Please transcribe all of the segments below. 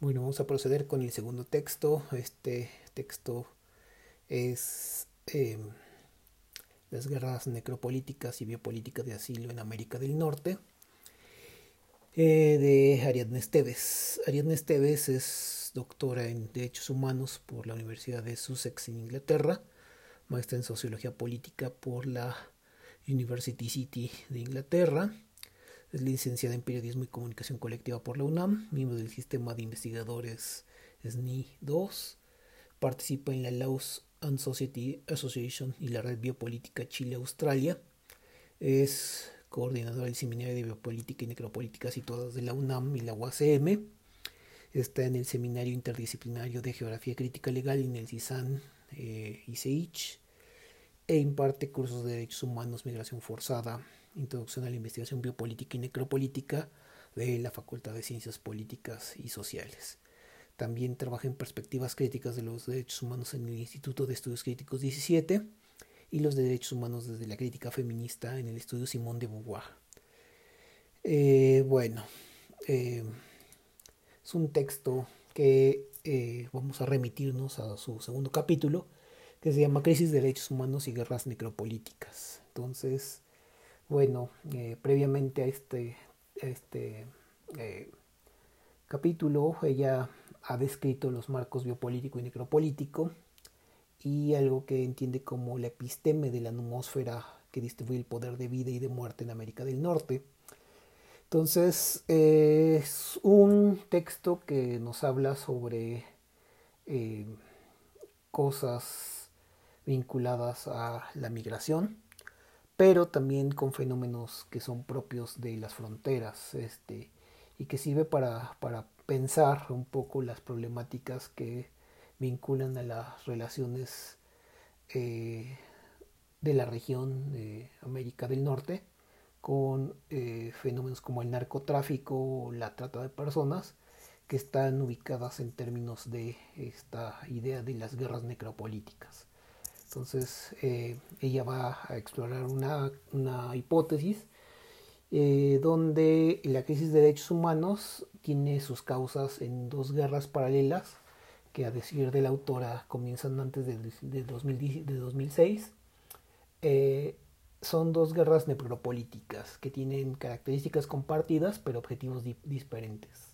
Bueno, vamos a proceder con el segundo texto. Este texto es eh, Las guerras necropolíticas y biopolíticas de asilo en América del Norte eh, de Ariadne Esteves. Ariadne Esteves es doctora en Derechos Humanos por la Universidad de Sussex en Inglaterra, maestra en Sociología Política por la University City de Inglaterra es licenciada en Periodismo y Comunicación Colectiva por la UNAM, miembro del Sistema de Investigadores SNI 2. Participa en la Laws and Society Association y la Red Biopolítica Chile-Australia. Es coordinadora del Seminario de Biopolítica y Necropolítica situadas de la UNAM y la UACM. Está en el Seminario Interdisciplinario de Geografía Crítica Legal en el CISAN eh, e imparte cursos de derechos humanos, migración forzada, Introducción a la Investigación Biopolítica y Necropolítica de la Facultad de Ciencias Políticas y Sociales. También trabaja en perspectivas críticas de los derechos humanos en el Instituto de Estudios Críticos 17 y los derechos humanos desde la crítica feminista en el estudio Simón de Beauvoir. Eh, bueno, eh, es un texto que eh, vamos a remitirnos a su segundo capítulo, que se llama Crisis de Derechos Humanos y Guerras Necropolíticas. Entonces, bueno, eh, previamente a este, este eh, capítulo, ella ha descrito los marcos biopolítico y necropolítico y algo que entiende como la episteme de la atmósfera que distribuye el poder de vida y de muerte en América del Norte. Entonces, es un texto que nos habla sobre eh, cosas vinculadas a la migración, pero también con fenómenos que son propios de las fronteras este, y que sirve para, para pensar un poco las problemáticas que vinculan a las relaciones eh, de la región de América del Norte con eh, fenómenos como el narcotráfico o la trata de personas que están ubicadas en términos de esta idea de las guerras necropolíticas. Entonces eh, ella va a explorar una, hipótesis eh, donde la crisis de derechos humanos tiene sus causas en dos guerras paralelas que a decir de la autora comienzan antes de, de, 2006. Eh, son dos guerras necropolíticas que tienen características compartidas pero objetivos diferentes.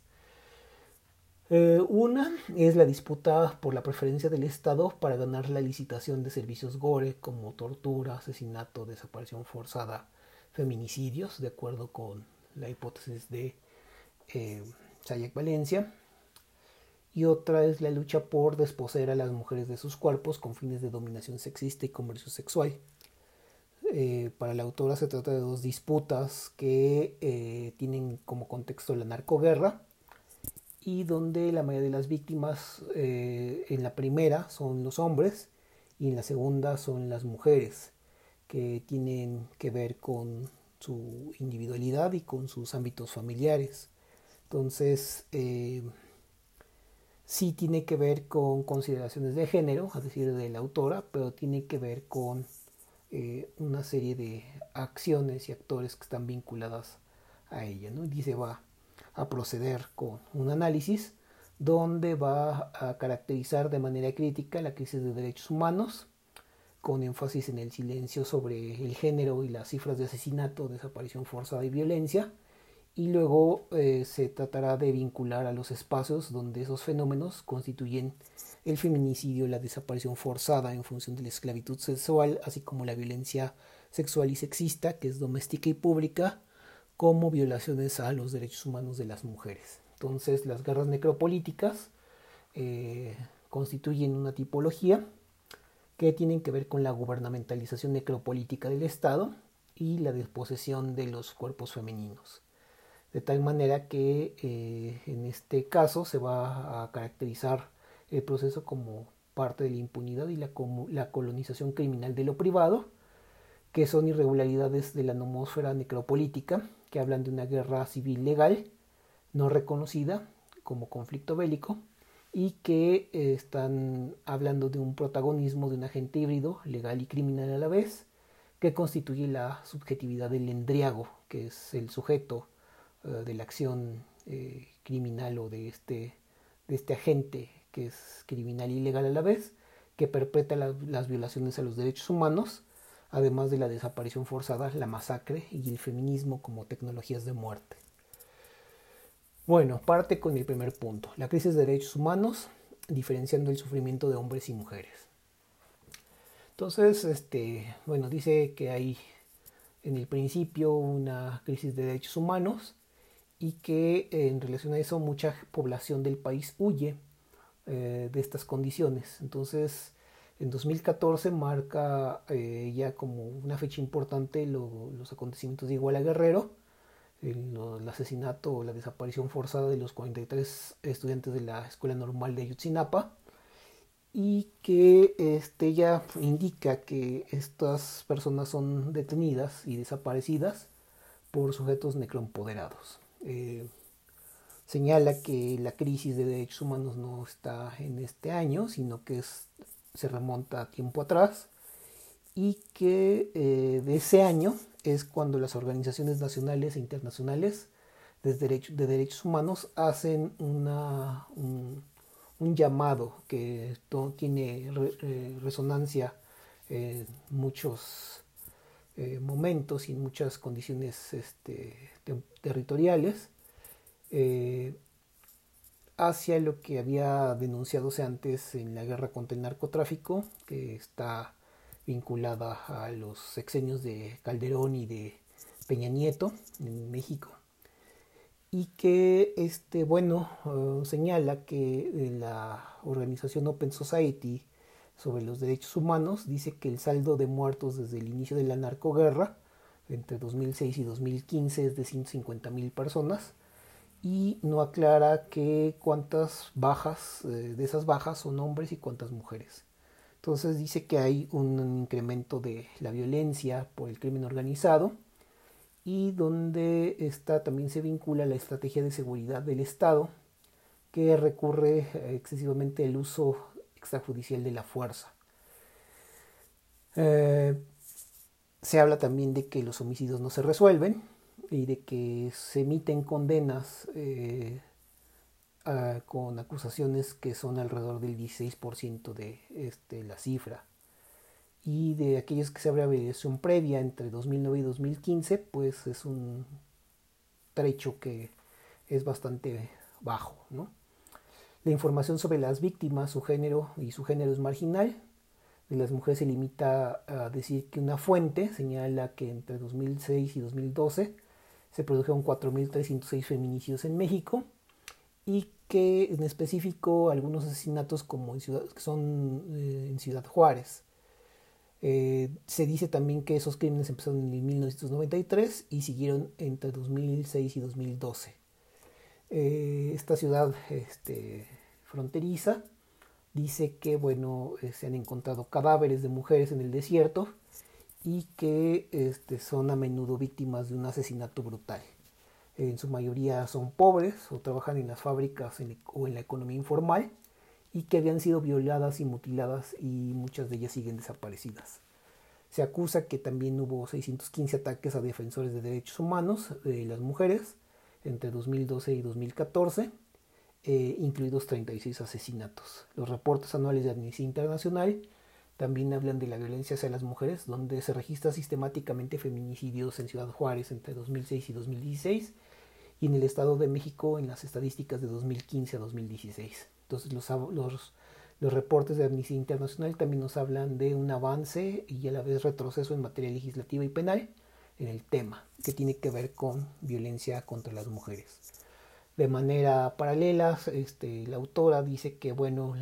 Eh, una es la disputa por la preferencia del Estado para ganar la licitación de servicios GORE como tortura, asesinato, desaparición forzada, feminicidios, de acuerdo con la hipótesis de eh, Sayak Valencia. Y otra es la lucha por desposeer a las mujeres de sus cuerpos con fines de dominación sexista y comercio sexual. Eh, para la autora se trata de dos disputas que eh, tienen como contexto la narcoguerra y donde la mayoría de las víctimas eh, en la primera son los hombres y en la segunda son las mujeres que tienen que ver con su individualidad y con sus ámbitos familiares. Entonces, eh, sí tiene que ver con consideraciones de género, es decir, de la autora, pero tiene que ver con eh, una serie de acciones y actores que están vinculadas a ella. ¿no? Dice, va, a proceder con un análisis donde va a caracterizar de manera crítica la crisis de derechos humanos, con énfasis en el silencio sobre el género y las cifras de asesinato, desaparición forzada y violencia, y luego eh, se tratará de vincular a los espacios donde esos fenómenos constituyen el feminicidio, la desaparición forzada en función de la esclavitud sexual, así como la violencia sexual y sexista, que es doméstica y pública, como violaciones a los derechos humanos de las mujeres. Entonces, las guerras necropolíticas eh, constituyen una tipología que tienen que ver con la gubernamentalización necropolítica del Estado y la desposesión de los cuerpos femeninos. De tal manera que eh, en este caso se va a caracterizar el proceso como parte de la impunidad y la, la colonización criminal de lo privado, que son irregularidades de la nomosfera necropolítica que hablan de una guerra civil legal no reconocida como conflicto bélico y que eh, están hablando de un protagonismo de un agente híbrido, legal y criminal a la vez, que constituye la subjetividad del endriago, que es el sujeto eh, de la acción eh, criminal o de este de este agente que es criminal y ilegal a la vez, que perpetra las violaciones a los derechos humanos, además de la desaparición forzada, la masacre y el feminismo como tecnologías de muerte. Bueno, parte con el primer punto, la crisis de derechos humanos, diferenciando el sufrimiento de hombres y mujeres. Entonces, este, bueno, dice que hay en el principio una crisis de derechos humanos y que en relación a eso mucha población del país huye eh, de estas condiciones. Entonces, en 2014 marca eh, ya como una fecha importante los acontecimientos de Iguala Guerrero, el, asesinato o la desaparición forzada de los 43 estudiantes de la Escuela Normal de Ayutzinapa y que este ya indica que estas personas son detenidas y desaparecidas por sujetos necroempoderados. Eh, señala que la crisis de derechos humanos no está en este año, sino que se remonta a tiempo atrás y que eh, de ese año es cuando las organizaciones nacionales e internacionales de, de derechos humanos hacen una, un, llamado que tiene eh, resonancia en muchos eh, momentos y en muchas condiciones este, territoriales hacia lo que había denunciado antes en la guerra contra el narcotráfico, que está vinculada a los sexenios de Calderón y de Peña Nieto en México. Y que este bueno eh, señala que la organización Open Society sobre los derechos humanos dice que el saldo de muertos desde el inicio de la narcoguerra entre 2006 y 2015 es de 150 mil personas y no aclara que cuántas bajas eh, de esas bajas son hombres y cuántas mujeres. Entonces dice que hay un incremento de la violencia por el crimen organizado y donde está, también se vincula la estrategia de seguridad del Estado que recurre excesivamente al uso extrajudicial de la fuerza. Eh, se habla también de que los homicidios no se resuelven y de que se emiten condenas eh, con acusaciones que son alrededor del 16% de este, la cifra. Y de aquellos que se abre evaluación previa entre 2009 y 2015, pues es un trecho que es bastante bajo. ¿no? La información sobre las víctimas, su género y su género es marginal. De las mujeres se limita a decir que una fuente señala que entre 2006 y 2012 se produjeron 4.306 feminicidios en México y que en específico algunos asesinatos como en ciudad, que son eh, en Ciudad Juárez. Eh, se dice también que esos crímenes empezaron en 1993 y siguieron entre 2006 y 2012. Eh, esta ciudad este, fronteriza dice que bueno, se han encontrado cadáveres de mujeres en el desierto y que este, son a menudo víctimas de un asesinato brutal en su mayoría son pobres o trabajan en las fábricas o en la economía informal y que habían sido violadas y mutiladas y muchas de ellas siguen desaparecidas. Se acusa que también hubo 615 ataques a defensores de derechos humanos de las mujeres entre 2012 y 2014, eh, incluidos 36 asesinatos. Los reportes anuales de Amnistía Internacional también hablan de la violencia hacia las mujeres, donde se registra sistemáticamente feminicidios en Ciudad Juárez entre 2006 y 2016 y en el Estado de México en las estadísticas de 2015 a 2016. Entonces los, los, los reportes de Amnistía Internacional también nos hablan de un avance y a la vez retroceso en materia legislativa y penal en el tema, que tiene que ver con violencia contra las mujeres. De manera paralela, este, la autora dice que bueno,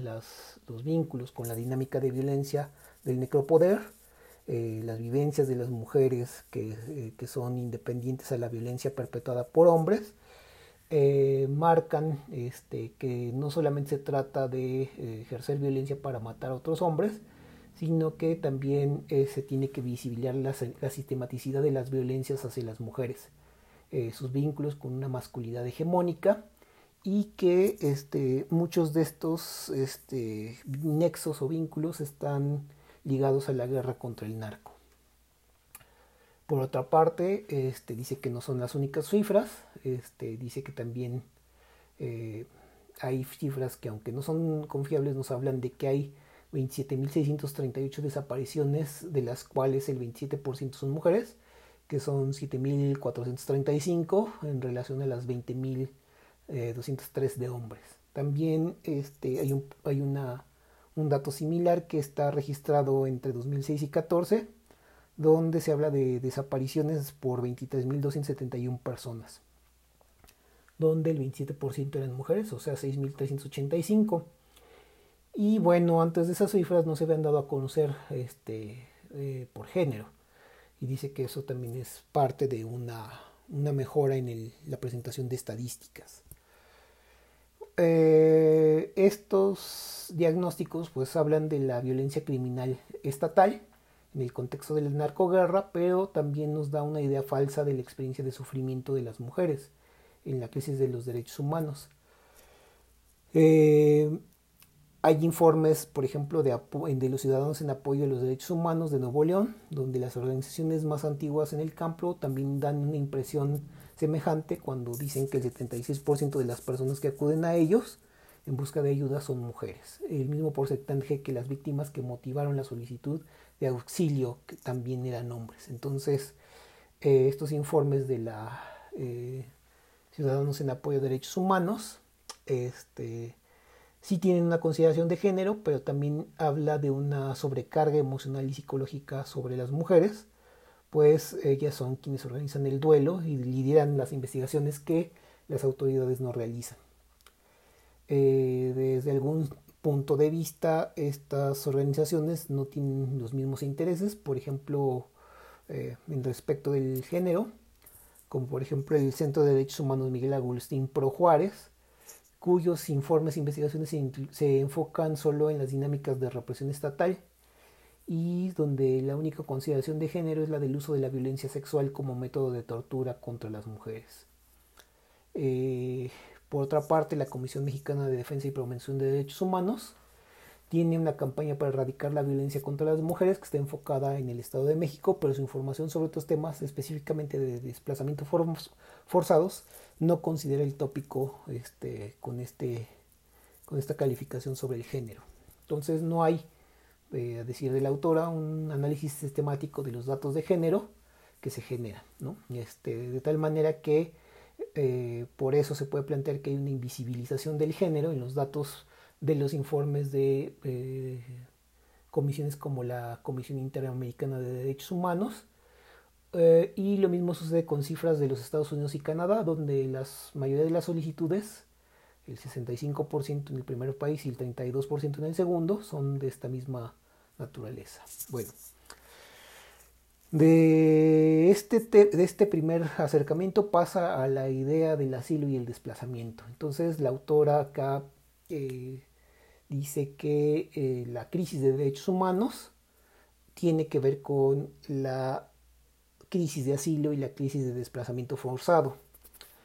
los vínculos con la dinámica de violencia del necropoder eh, las vivencias de las mujeres que, eh, que, son independientes a la violencia perpetuada por hombres, eh, marcan este, que no solamente se trata de ejercer violencia para matar a otros hombres, sino que también se tiene que visibilizar la, la, sistematicidad de las violencias hacia las mujeres, sus vínculos con una masculinidad hegemónica y que este, muchos de estos este, nexos o vínculos están ligados a la guerra contra el narco. Por otra parte, este, dice que no son las únicas cifras, dice que también eh, hay cifras que aunque no son confiables nos hablan de que hay 27.638 desapariciones, de las cuales el 27% son mujeres, que son 7.435 en relación a las 20.203 eh, de hombres. También este, hay, un, hay una, un dato similar que está registrado entre 2006 y 2014, donde se habla de desapariciones por 23.271 personas, donde el 27% eran mujeres, o sea, 6.385. Y bueno, antes de esas cifras no se habían dado a conocer este, eh, por género. Y dice que eso también es parte de una, una mejora en la presentación de estadísticas. Eh, estos diagnósticos pues hablan de la violencia criminal estatal en el contexto de la narcoguerra, pero también nos da una idea falsa de la experiencia de sufrimiento de las mujeres en la crisis de los derechos humanos. Eh, hay informes, por ejemplo, de, los ciudadanos en apoyo a los derechos humanos de Nuevo León, donde las organizaciones más antiguas en el campo también dan una impresión semejante cuando dicen que el 76% de las personas que acuden a ellos en busca de ayuda son mujeres. El mismo porcentaje que las víctimas que motivaron la solicitud de auxilio, que también eran hombres. Entonces, eh, estos informes de la eh, Ciudadanos en Apoyo a Derechos Humanos, este, sí tienen una consideración de género, pero también habla de una sobrecarga emocional y psicológica sobre las mujeres, pues ellas son quienes organizan el duelo y lideran las investigaciones que las autoridades no realizan. Eh, desde algún punto de vista, estas organizaciones no tienen los mismos intereses, por ejemplo, eh, en respecto del género, como por ejemplo el Centro de Derechos Humanos Miguel Agustín Pro Juárez, cuyos informes e investigaciones se, enfocan solo en las dinámicas de represión estatal y donde la única consideración de género es la del uso de la violencia sexual como método de tortura contra las mujeres. Eh, por otra parte, la Comisión Mexicana de Defensa y Promoción de Derechos Humanos tiene una campaña para erradicar la violencia contra las mujeres que está enfocada en el Estado de México, pero su información sobre estos temas, específicamente de desplazamiento forzados, no considera el tópico este, con, este, con esta calificación sobre el género. Entonces no hay, eh, a decir de la autora, un análisis sistemático de los datos de género que se generan, ¿no? este, de tal manera que eh, por eso se puede plantear que hay una invisibilización del género en los datos de los informes de eh, comisiones como la Comisión Interamericana de Derechos Humanos, eh, y lo mismo sucede con cifras de los Estados Unidos y Canadá, donde la mayoría de las solicitudes, el 65% en el primer país y el 32% en el segundo, son de esta misma naturaleza. Bueno, de este, de este primer acercamiento pasa a la idea del asilo y el desplazamiento. Entonces la autora acá eh, dice que eh, la crisis de derechos humanos tiene que ver con la crisis de asilo y la crisis de desplazamiento forzado.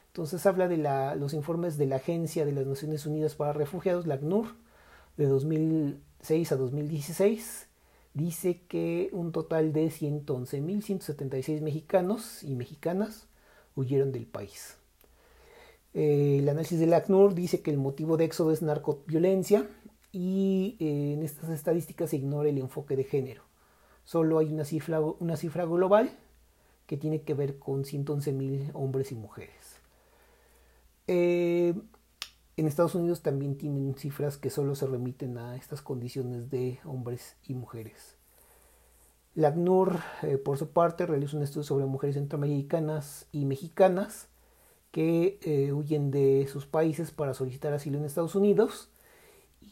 Entonces habla de los informes de la Agencia de las Naciones Unidas para Refugiados, la ACNUR, de 2006 a 2016. Dice que un total de 111.176 mexicanos y mexicanas huyeron del país. Eh, el análisis de la ACNUR dice que el motivo de éxodo es narcoviolencia y eh, en estas estadísticas se ignora el enfoque de género. Solo hay una cifra, una cifra global que tiene que ver con 111 mil hombres y mujeres. Eh, en Estados Unidos también tienen cifras que solo se remiten a estas condiciones de hombres y mujeres. La ACNUR, eh, por su parte, realiza un estudio sobre mujeres centroamericanas y mexicanas que huyen de sus países para solicitar asilo en Estados Unidos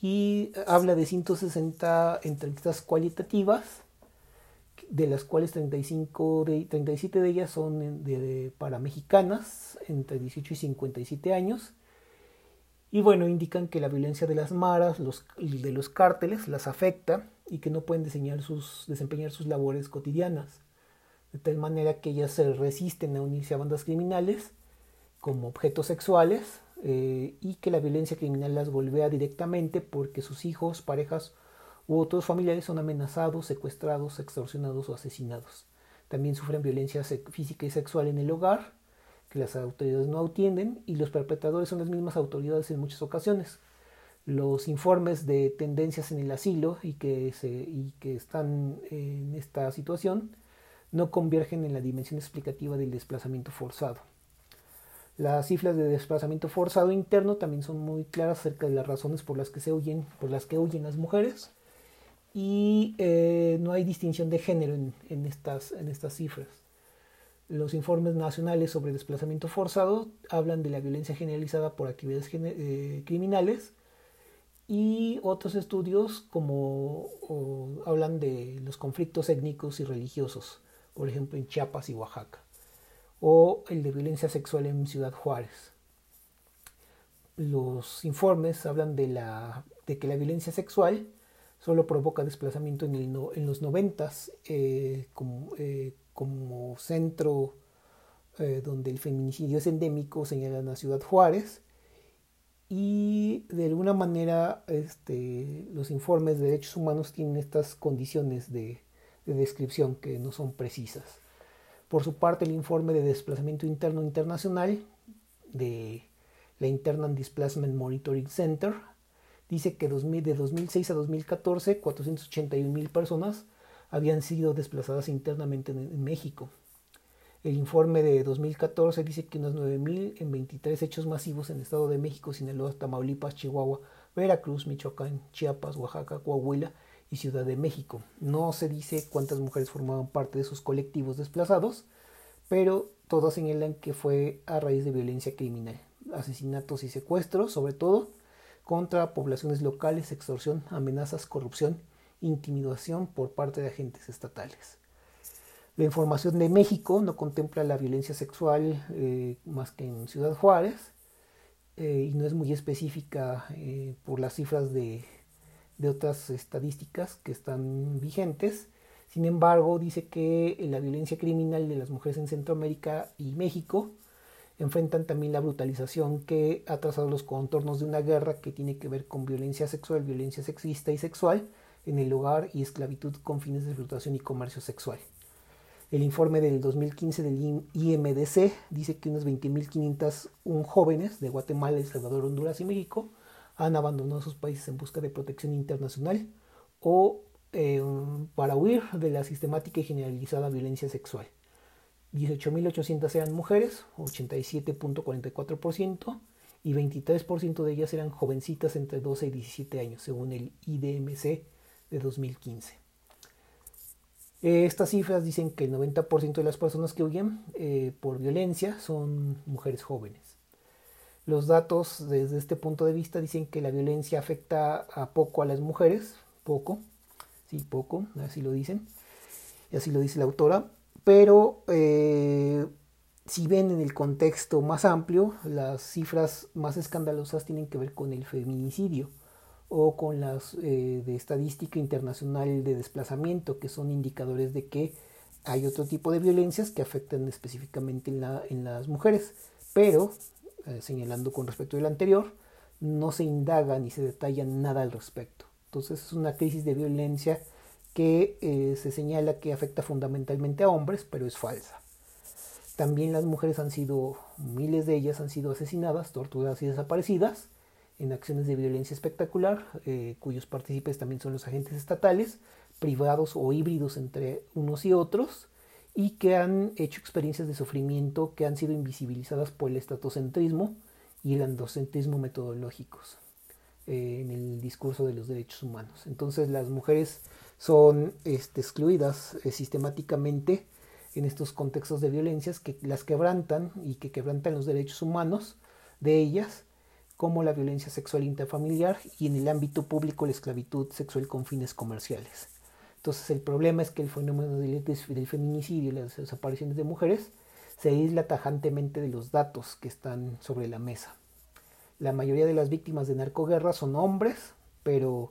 y habla de 160 entrevistas cualitativas de las cuales 35 de, 37 de ellas son para mexicanas entre 18 y 57 años. Y bueno, indican que la violencia de las maras, los, de los cárteles, las afecta y que no pueden sus, desempeñar sus labores cotidianas. De tal manera que ellas se resisten a unirse a bandas criminales como objetos sexuales eh, y que la violencia criminal las golpea directamente porque sus hijos, parejas u otros familiares son amenazados, secuestrados, extorsionados o asesinados. También sufren violencia física y sexual en el hogar que las autoridades no atienden y los perpetradores son las mismas autoridades en muchas ocasiones. Los informes de tendencias en el asilo y que, se, y que están en esta situación no convergen en la dimensión explicativa del desplazamiento forzado. Las cifras de desplazamiento forzado interno también son muy claras acerca de las razones por las que se huyen, por las que huyen las mujeres y eh, no hay distinción de género en, estas, cifras. Los informes nacionales sobre desplazamiento forzado hablan de la violencia generalizada por actividades eh, criminales y otros estudios como hablan de los conflictos étnicos y religiosos, por ejemplo en Chiapas y Oaxaca, o el de violencia sexual en Ciudad Juárez. Los informes hablan de, la, de que la violencia sexual solo provoca desplazamiento en, los noventas eh, como, eh, como, centro eh, donde el feminicidio es endémico, señalan a Ciudad Juárez. Y de alguna manera este, los informes de derechos humanos tienen estas condiciones de descripción que no son precisas. Por su parte, el informe de desplazamiento interno internacional de la Internal Displacement Monitoring Center dice que de 2006 a 2014 481 mil personas habían sido desplazadas internamente en, México. El informe de 2014 dice que unas 9.000 en 23 hechos masivos en Estado de México, Sinaloa, Tamaulipas, Chihuahua, Veracruz, Michoacán, Chiapas, Oaxaca, Coahuila y Ciudad de México. No se dice cuántas mujeres formaban parte de esos colectivos desplazados, pero todos señalan que fue a raíz de violencia criminal, asesinatos y secuestros sobre todo, contra poblaciones locales, extorsión, amenazas, corrupción, intimidación por parte de agentes estatales. La información de México no contempla la violencia sexual eh, más que en Ciudad Juárez eh, y no es muy específica eh, por las cifras de, de, otras estadísticas que están vigentes. Sin embargo, dice que la violencia criminal de las mujeres en Centroamérica y México enfrentan también la brutalización que ha trazado los contornos de una guerra que tiene que ver con violencia sexual, violencia sexista y sexual en el hogar y esclavitud con fines de explotación y comercio sexual. El informe del 2015 del IMDC dice que unos 20.501 jóvenes de Guatemala, El Salvador, Honduras y México han abandonado sus países en busca de protección internacional o eh, para huir de la sistemática y generalizada violencia sexual. 18.800 eran mujeres, 87.44%, y 23% de ellas eran jovencitas entre 12 y 17 años, según el IDMC de 2015. Estas cifras dicen que el 90% de las personas que huyen eh, por violencia son mujeres jóvenes. Los datos desde este punto de vista dicen que la violencia afecta a poco a las mujeres, poco, sí, poco, así lo dicen, y así lo dice la autora, pero eh, si ven en el contexto más amplio, las cifras más escandalosas tienen que ver con el feminicidio o con las eh, de estadística internacional de desplazamiento, que son indicadores de que hay otro tipo de violencias que afectan específicamente en, las mujeres, pero, eh, señalando con respecto al anterior, no se indaga ni se detalla nada al respecto. Entonces es una crisis de violencia que eh, se señala que afecta fundamentalmente a hombres, pero es falsa. También las mujeres han sido, miles de ellas han sido asesinadas, torturadas y desaparecidas en acciones de violencia espectacular, eh, cuyos partícipes también son los agentes estatales, privados o híbridos entre unos y otros, y que han hecho experiencias de sufrimiento que han sido invisibilizadas por el estatocentrismo y el androcentrismo metodológicos eh, en el discurso de los derechos humanos. Entonces las mujeres son este, excluidas eh, sistemáticamente en estos contextos de violencias que las quebrantan y que quebrantan los derechos humanos de ellas, como la violencia sexual interfamiliar y en el ámbito público la esclavitud sexual con fines comerciales. Entonces el problema es que el fenómeno del, del feminicidio y las desapariciones de mujeres se aísla tajantemente de los datos que están sobre la mesa. La mayoría de las víctimas de narcoguerra son hombres, pero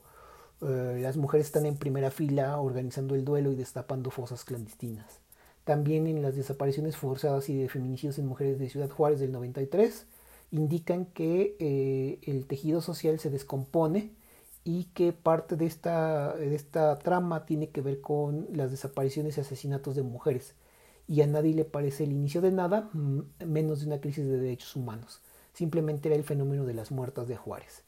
eh, las mujeres están en primera fila organizando el duelo y destapando fosas clandestinas. También en las desapariciones forzadas y de feminicidios en mujeres de Ciudad Juárez del 93 indican que eh, el tejido social se descompone y que parte de esta, de esta trama tiene que ver con las desapariciones y asesinatos de mujeres y a nadie le parece el inicio de nada, menos de una crisis de derechos humanos. Simplemente era el fenómeno de las muertas de Juárez.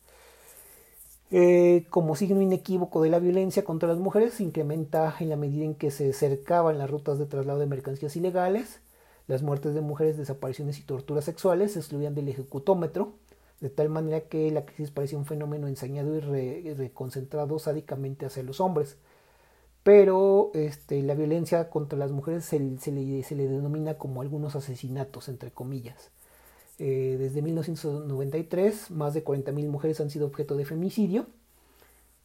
Eh, como signo inequívoco de la violencia contra las mujeres, se incrementa en la medida en que se cercaban las rutas de traslado de mercancías ilegales, las muertes de mujeres, desapariciones y torturas sexuales se excluían del ejecutómetro, de tal manera que la crisis parecía un fenómeno ensañado y reconcentrado sádicamente hacia los hombres. Pero este, la violencia contra las mujeres se, le, se le denomina como algunos asesinatos, entre comillas. Eh, desde 1993, más de 40.000 mujeres han sido objeto de femicidio,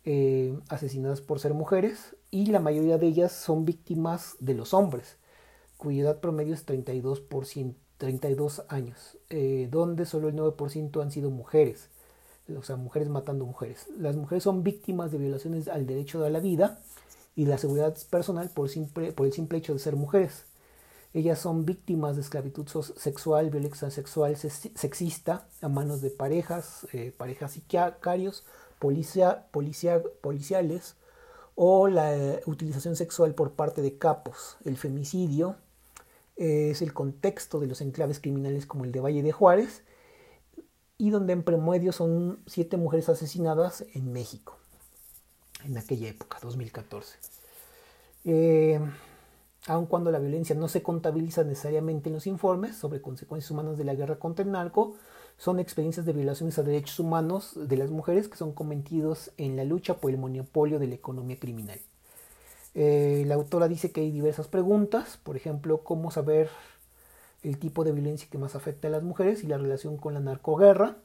eh, asesinadas por ser mujeres, y la mayoría de ellas son víctimas de los hombres, cuya edad promedio es 32, 32 años, eh, donde solo el 9% han sido mujeres, o sea, mujeres matando mujeres. Las mujeres son víctimas de violaciones al derecho a la vida y la seguridad personal por, por el simple hecho de ser mujeres. Ellas son víctimas de esclavitud sexual, violencia sexual sexista a manos de parejas, eh, parejas sicarios, policia, policiales o la utilización sexual por parte de capos. El femicidio es el contexto de los enclaves criminales como el de Valle de Juárez y donde en promedio son siete mujeres asesinadas en México en aquella época, 2014. Eh, aun cuando la violencia no se contabiliza necesariamente en los informes sobre consecuencias humanas de la guerra contra el narco, son experiencias de violaciones a derechos humanos de las mujeres que son cometidos en la lucha por el monopolio de la economía criminal. Eh, la autora dice que hay diversas preguntas, por ejemplo, cómo saber el tipo de violencia que más afecta a las mujeres y la relación con la narcoguerra,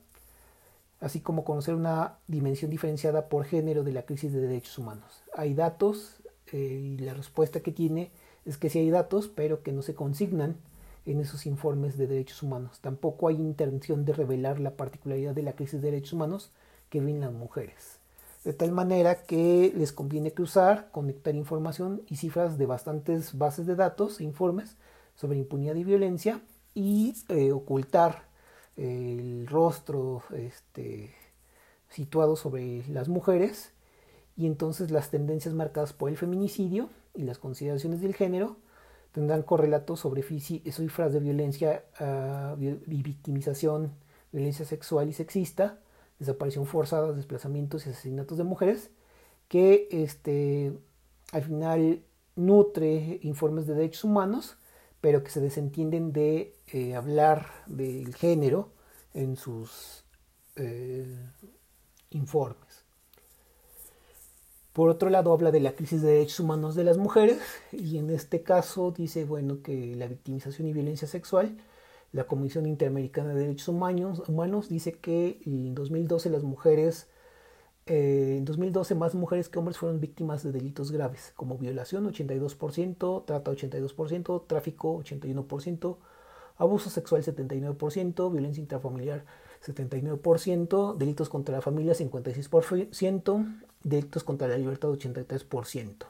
así como conocer una dimensión diferenciada por género de la crisis de derechos humanos. Hay datos eh, y la respuesta que tiene es que sí hay datos, pero que no se consignan en esos informes de derechos humanos. Tampoco hay intención de revelar la particularidad de la crisis de derechos humanos que viven las mujeres. De tal manera que les conviene cruzar, conectar información y cifras de bastantes bases de datos e informes sobre impunidad y violencia y eh, ocultar el rostro este, situado sobre las mujeres y entonces las tendencias marcadas por el feminicidio y las consideraciones del género tendrán correlatos sobre cifras de violencia uh, y victimización, violencia sexual y sexista, desaparición forzada, desplazamientos y asesinatos de mujeres, que este, al final nutre informes de derechos humanos, pero que se desentienden de eh, hablar del género en sus eh, informes. Por otro lado, habla de la crisis de derechos humanos de las mujeres y en este caso dice bueno, que la victimización y violencia sexual, la Comisión Interamericana de Derechos Humanos, humanos dice que en 2012 las mujeres, eh, en 2012 más mujeres que hombres fueron víctimas de delitos graves como violación 82%, trata 82%, tráfico 81%, abuso sexual 79%, violencia intrafamiliar 79%, delitos contra la familia 56%, delitos contra la libertad 83%.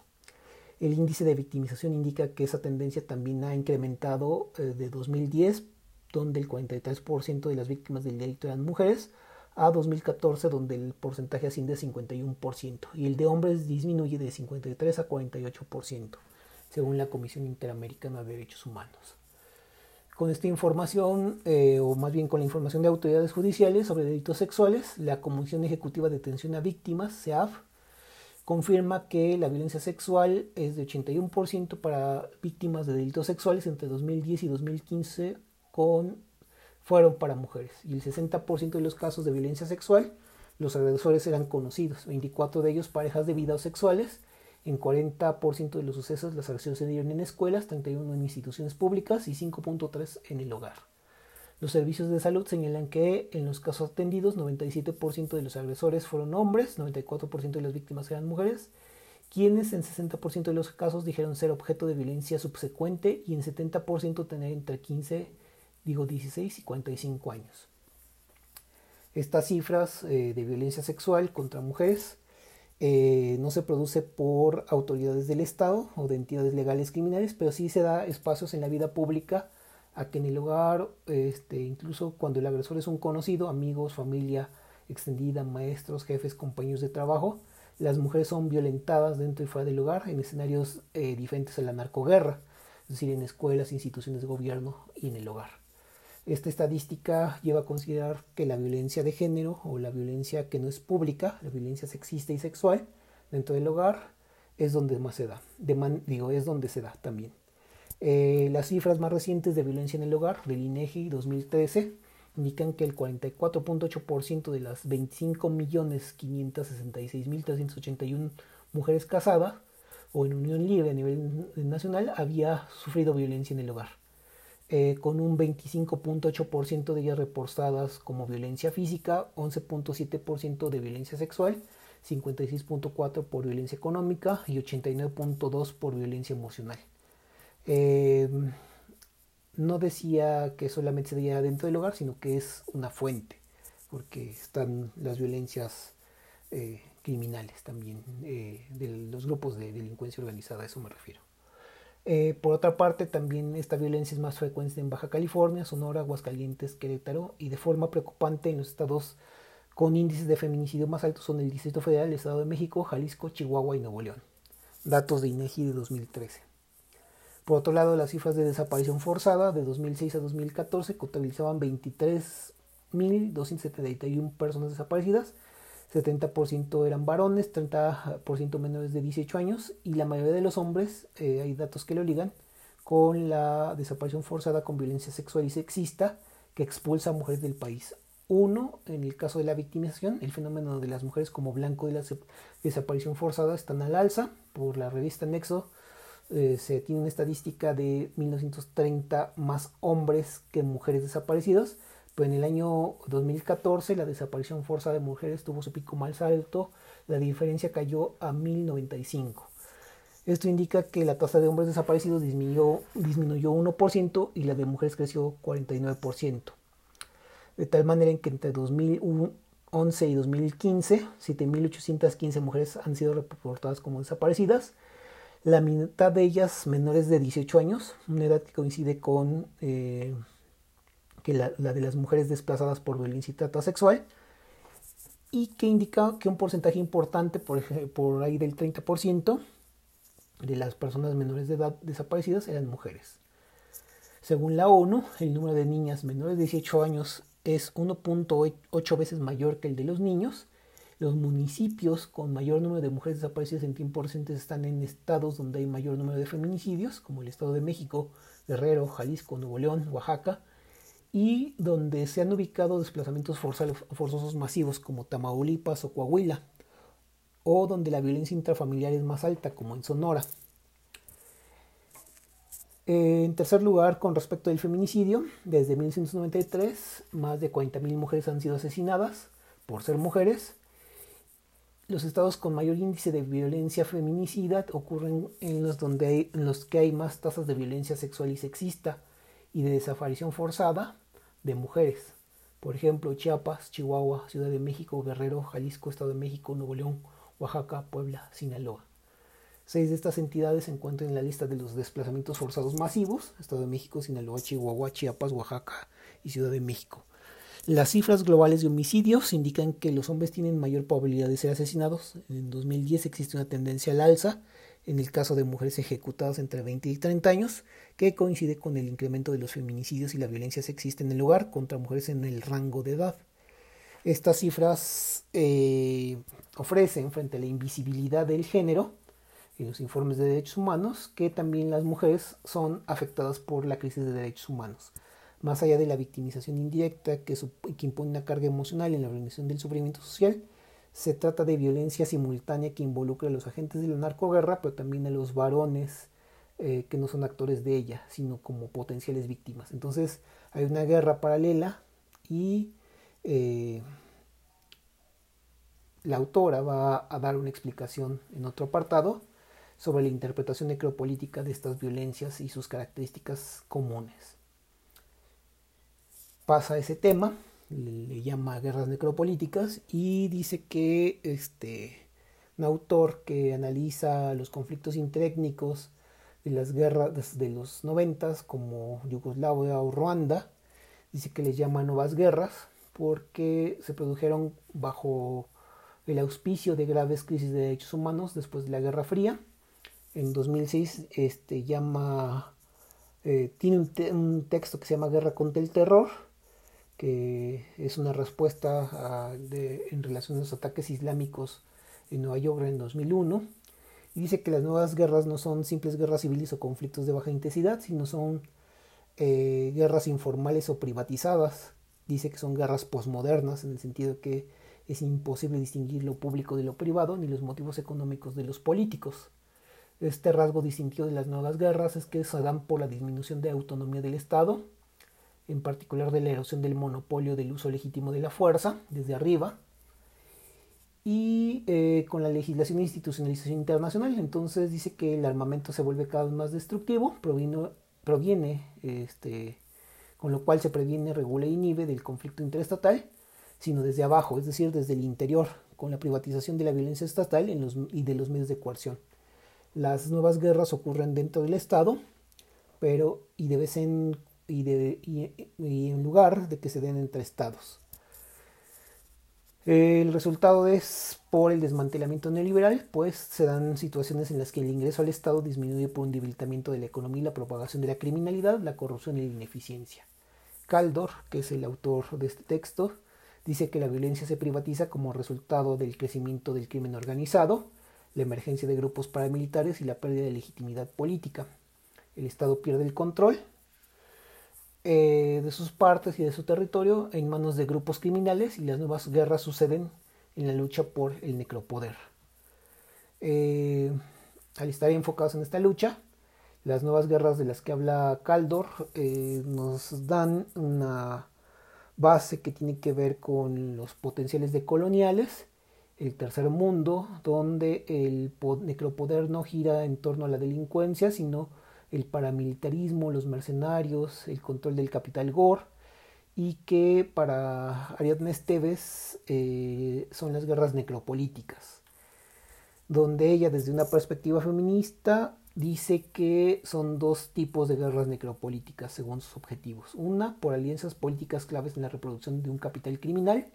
El índice de victimización indica que esa tendencia también ha incrementado eh, de 2010, donde el 43% de las víctimas del delito eran mujeres, a 2014, donde el porcentaje asciende a 51%, y el de hombres disminuye de 53 a 48%, según la Comisión Interamericana de Derechos Humanos. Con esta información, eh, o más bien con la información de autoridades judiciales sobre delitos sexuales, la Comisión Ejecutiva de Atención a Víctimas, CEAF, confirma que la violencia sexual es de 81% para víctimas de delitos sexuales entre 2010 y 2015 fueron para mujeres. Y el 60% de los casos de violencia sexual los agresores eran conocidos, 24 de ellos parejas de vida o sexuales. En 40% de los sucesos las agresiones se dieron en escuelas, 31 en instituciones públicas y 5.3 en el hogar. Los servicios de salud señalan que en los casos atendidos 97% de los agresores fueron hombres, 94% de las víctimas eran mujeres, quienes en 60% de los casos dijeron ser objeto de violencia subsecuente y en 70% tener entre 15, digo 16 y 45 años. Estas cifras eh, de violencia sexual contra mujeres eh, no se produce por autoridades del Estado o de entidades legales criminales, pero sí se da espacios en la vida pública a que en el hogar, este, incluso cuando el agresor es un conocido, amigos, familia extendida, maestros, jefes, compañeros de trabajo, las mujeres son violentadas dentro y fuera del hogar en escenarios eh, diferentes a la narcoguerra. es decir, en escuelas, instituciones de gobierno y en el hogar. Esta estadística lleva a considerar que la violencia de género o la violencia que no es pública, la violencia sexista y sexual dentro del hogar, es donde más se da. digo, es donde se da también. Eh, las cifras más recientes de violencia en el hogar del INEGI 2013 indican que el 44.8% de las 25.566.381 mujeres casadas o en unión libre a nivel nacional había sufrido violencia en el hogar, eh, con un 25.8% de ellas reportadas como violencia física, 11.7% de violencia sexual, 56.4% por violencia económica y 89.2% por violencia emocional. Eh, no decía que solamente se veía dentro del hogar, sino que es una fuente, porque están las violencias eh, criminales también, eh, de los grupos de delincuencia organizada, a eso me refiero. Eh, por otra parte, también esta violencia es más frecuente en Baja California, Sonora, Aguascalientes, Querétaro y de forma preocupante en los estados con índices de feminicidio más altos son el Distrito Federal, el Estado de México, Jalisco, Chihuahua y Nuevo León. Datos de INEGI de 2013. Por otro lado, las cifras de desaparición forzada de 2006 a 2014 contabilizaban 23.271 personas desaparecidas, 70% eran varones, 30% menores de 18 años y la mayoría de los hombres, eh, hay datos que lo ligan, con la desaparición forzada con violencia sexual y sexista que expulsa a mujeres del país. Uno, en el caso de la victimización, el fenómeno de las mujeres como blanco de la desaparición forzada están al alza por la revista Nexo eh, se tiene una estadística de 1930 más hombres que mujeres desaparecidos, en el año 2014 la desaparición forzada de mujeres tuvo su pico más alto, la diferencia cayó a 1095. Esto indica que la tasa de hombres desaparecidos disminuyó, disminuyó 1% y la de mujeres creció 49%. De tal manera en que entre 2011 y 2015, 7.815 mujeres han sido reportadas como desaparecidas la mitad de ellas menores de 18 años, una edad que coincide con eh, que la, de las mujeres desplazadas por violencia y trata sexual, y que indica que un porcentaje importante, por, por ahí del 30%, de las personas menores de edad desaparecidas eran mujeres. Según la ONU, el número de niñas menores de 18 años es 1.8 veces mayor que el de los niños los municipios con mayor número de mujeres desaparecidas en tiempo reciente están en estados donde hay mayor número de feminicidios, como el Estado de México, Guerrero, Jalisco, Nuevo León, Oaxaca, y donde se han ubicado desplazamientos forzosos masivos como Tamaulipas o Coahuila, o donde la violencia intrafamiliar es más alta, como en Sonora. En tercer lugar, con respecto al feminicidio, desde 1993 más de 40.000 mujeres han sido asesinadas por ser mujeres los estados con mayor índice de violencia feminicida ocurren en los, donde en los que hay más tasas de violencia sexual y sexista y de desaparición forzada de mujeres. Por ejemplo, Chiapas, Chihuahua, Ciudad de México, Guerrero, Jalisco, Estado de México, Nuevo León, Oaxaca, Puebla, Sinaloa. Seis de estas entidades se encuentran en la lista de los desplazamientos forzados masivos, Estado de México, Sinaloa, Chihuahua, Chiapas, Oaxaca y Ciudad de México. Las cifras globales de homicidios indican que los hombres tienen mayor probabilidad de ser asesinados. En 2010 existe una tendencia al alza en el caso de mujeres ejecutadas entre 20 y 30 años, que coincide con el incremento de los feminicidios y la violencia sexista en el hogar contra mujeres en el rango de edad. Estas cifras eh, ofrecen, frente a la invisibilidad del género, en los informes de derechos humanos, que también las mujeres son afectadas por la crisis de derechos humanos más allá de la victimización indirecta que, impone una carga emocional en la organización del sufrimiento social, se trata de violencia simultánea que involucra a los agentes de la narcoguerra, pero también a los varones eh, que no son actores de ella, sino como potenciales víctimas. Entonces hay una guerra paralela y eh, la autora va a dar una explicación en otro apartado sobre la interpretación necropolítica de estas violencias y sus características comunes pasa ese tema, le, llama guerras necropolíticas y dice que este, un autor que analiza los conflictos interétnicos de las guerras de los noventas como Yugoslavia o Ruanda, dice que les llama nuevas guerras porque se produjeron bajo el auspicio de graves crisis de derechos humanos después de la Guerra Fría. En 2006 este, llama Eh, tiene un, texto que se llama Guerra contra el Terror, que es una respuesta en relación a los ataques islámicos en Nueva York en 2001. Y dice que las nuevas guerras no son simples guerras civiles o conflictos de baja intensidad, sino son eh, guerras informales o privatizadas. Dice que son guerras posmodernas, en el sentido de que es imposible distinguir lo público de lo privado ni los motivos económicos de los políticos. Este rasgo distintivo de las nuevas guerras es que se dan por la disminución de autonomía del Estado, en particular de la erosión del monopolio del uso legítimo de la fuerza desde arriba, y eh, con la legislación e institucionalización internacional. Entonces dice que el armamento se vuelve cada vez más destructivo, proviene, proviene este, con lo cual se previene, regula e inhibe del conflicto interestatal, sino desde abajo, es decir, desde el interior, con la privatización de la violencia estatal y de los medios de coerción. Las nuevas guerras ocurren dentro del Estado, pero y, de vez en, y, de, y, en lugar de que se den entre estados. El resultado es por el desmantelamiento neoliberal, pues se dan situaciones en las que el ingreso al Estado disminuye por un debilitamiento de la economía la propagación de la criminalidad, la corrupción y la ineficiencia. Caldor, que es el autor de este texto, dice que la violencia se privatiza como resultado del crecimiento del crimen organizado, la emergencia de grupos paramilitares y la pérdida de legitimidad política. El Estado pierde el control eh, de sus partes y de su territorio en manos de grupos criminales y las nuevas guerras suceden en la lucha por el necropoder. Eh, al estar enfocados en esta lucha, las nuevas guerras de las que habla Caldor eh, nos dan una base que tiene que ver con los potenciales de coloniales el tercer mundo, donde el necropoder no gira en torno a la delincuencia, sino el paramilitarismo, los mercenarios, el control del capital gore, y que para Ariadna Esteves eh, son las guerras necropolíticas, donde ella desde una perspectiva feminista dice que son dos tipos de guerras necropolíticas según sus objetivos. Una por alianzas políticas claves en la reproducción de un capital criminal,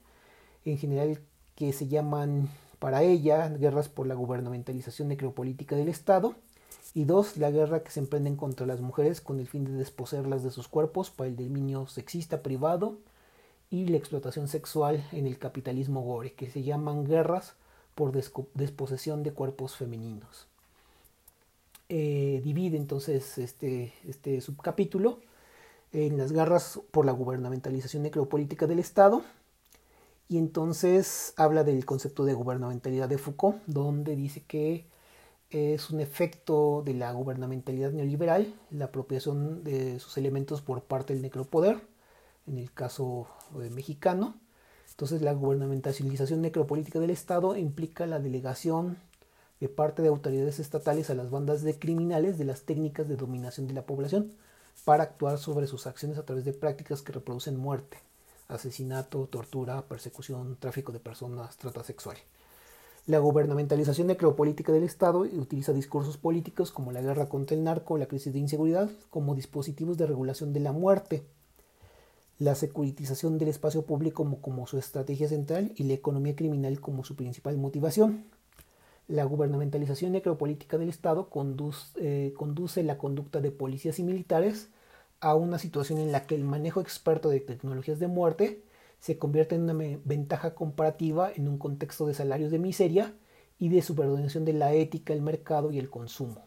en general que se llaman para ella guerras por la gubernamentalización necropolítica del Estado, y dos, la guerra que se emprenden contra las mujeres con el fin de desposeerlas de sus cuerpos para el dominio sexista privado y la explotación sexual en el capitalismo gore, que se llaman guerras por desposesión de cuerpos femeninos. Eh, divide entonces este, este subcapítulo en las guerras por la gubernamentalización necropolítica del Estado, y entonces habla del concepto de gubernamentalidad de Foucault, donde dice que es un efecto de la gubernamentalidad neoliberal, la apropiación de sus elementos por parte del necropoder, en el caso eh, mexicano. Entonces la gubernamentalización necropolítica del Estado implica la delegación de parte de autoridades estatales a las bandas de criminales de las técnicas de dominación de la población para actuar sobre sus acciones a través de prácticas que reproducen muerte asesinato, tortura, persecución, tráfico de personas, trata sexual. La gubernamentalización necropolítica del Estado utiliza discursos políticos como la guerra contra el narco, la crisis de inseguridad, como dispositivos de regulación de la muerte, la securitización del espacio público como, su estrategia central y la economía criminal como su principal motivación. La gubernamentalización necropolítica del Estado conduce, eh, conduce la conducta de policías y militares a una situación en la que el manejo experto de tecnologías de muerte se convierte en una ventaja comparativa en un contexto de salarios de miseria y de subordinación de la ética, el mercado y el consumo.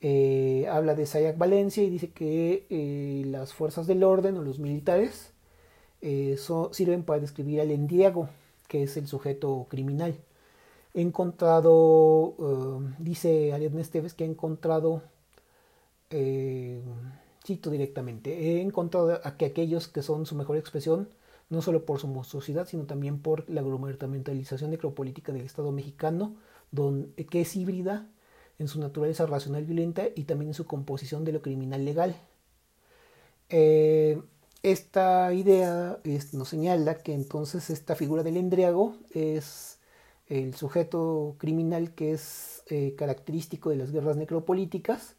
Eh, habla de Sayak Valencia y dice que eh, las fuerzas del orden o los militares eh, sirven para describir al endiego, que es el sujeto criminal. He encontrado, dice Ariadne Esteves, que ha encontrado cito directamente, he encontrado a que aquellos que son su mejor expresión, no solo por su monstruosidad, sino también por la gubernamentalización necropolítica del Estado mexicano, donde, que es híbrida en su naturaleza racional violenta y también en su composición de lo criminal legal. Eh, esta idea nos señala que entonces esta figura del endriago es el sujeto criminal que es eh, característico de las guerras necropolíticas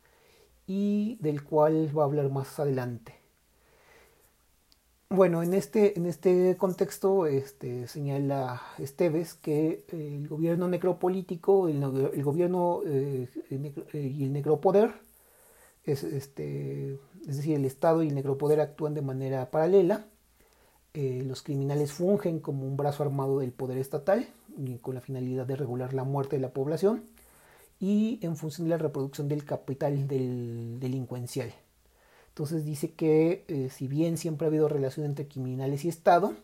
y del cual va a hablar más adelante. Bueno, en este, en este contexto este, señala Esteves que el gobierno necropolítico, el, gobierno eh, y el necropoder Es, este, es decir, el Estado y el necropoder actúan de manera paralela. Eh, los criminales fungen como un brazo armado del poder estatal con la finalidad de regular la muerte de la población y en función de la reproducción del capital del delincuencial. Entonces dice que eh, si bien siempre ha habido relación entre criminales y Estado,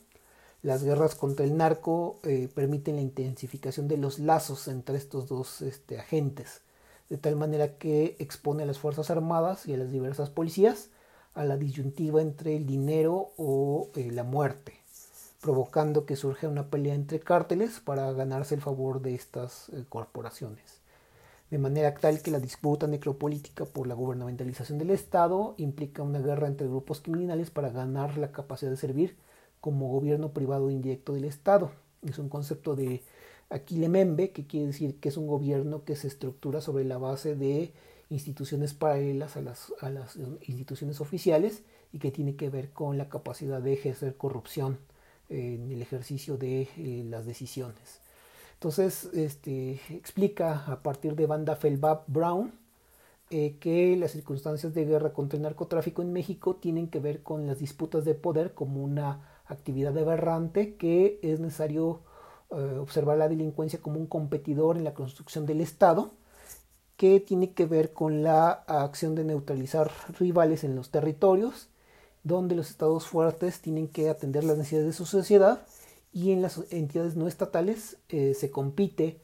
las guerras contra el narco eh, permiten la intensificación de los lazos entre estos dos este, agentes, de tal manera que expone a las Fuerzas Armadas y a las diversas policías a la disyuntiva entre el dinero o eh, la muerte, provocando que surja una pelea entre cárteles para ganarse el favor de estas corporaciones de manera tal que la disputa necropolítica por la gubernamentalización del Estado implica una guerra entre grupos criminales para ganar la capacidad de servir como gobierno privado indirecto del Estado. Es un concepto de Aquile Membe, que quiere decir que es un gobierno que se estructura sobre la base de instituciones paralelas a las, a las instituciones oficiales y que tiene que ver con la capacidad de ejercer corrupción en el ejercicio de eh, las decisiones. Entonces, este, explica a partir de Banda Felbab Brown eh, que las circunstancias de guerra contra el narcotráfico en México tienen que ver con las disputas de poder como una actividad aberrante que es necesario eh, observar la delincuencia como un competidor en la construcción del Estado que tiene que ver con la acción de neutralizar rivales en los territorios donde los estados fuertes tienen que atender las necesidades de su sociedad y en las entidades no estatales eh, se compite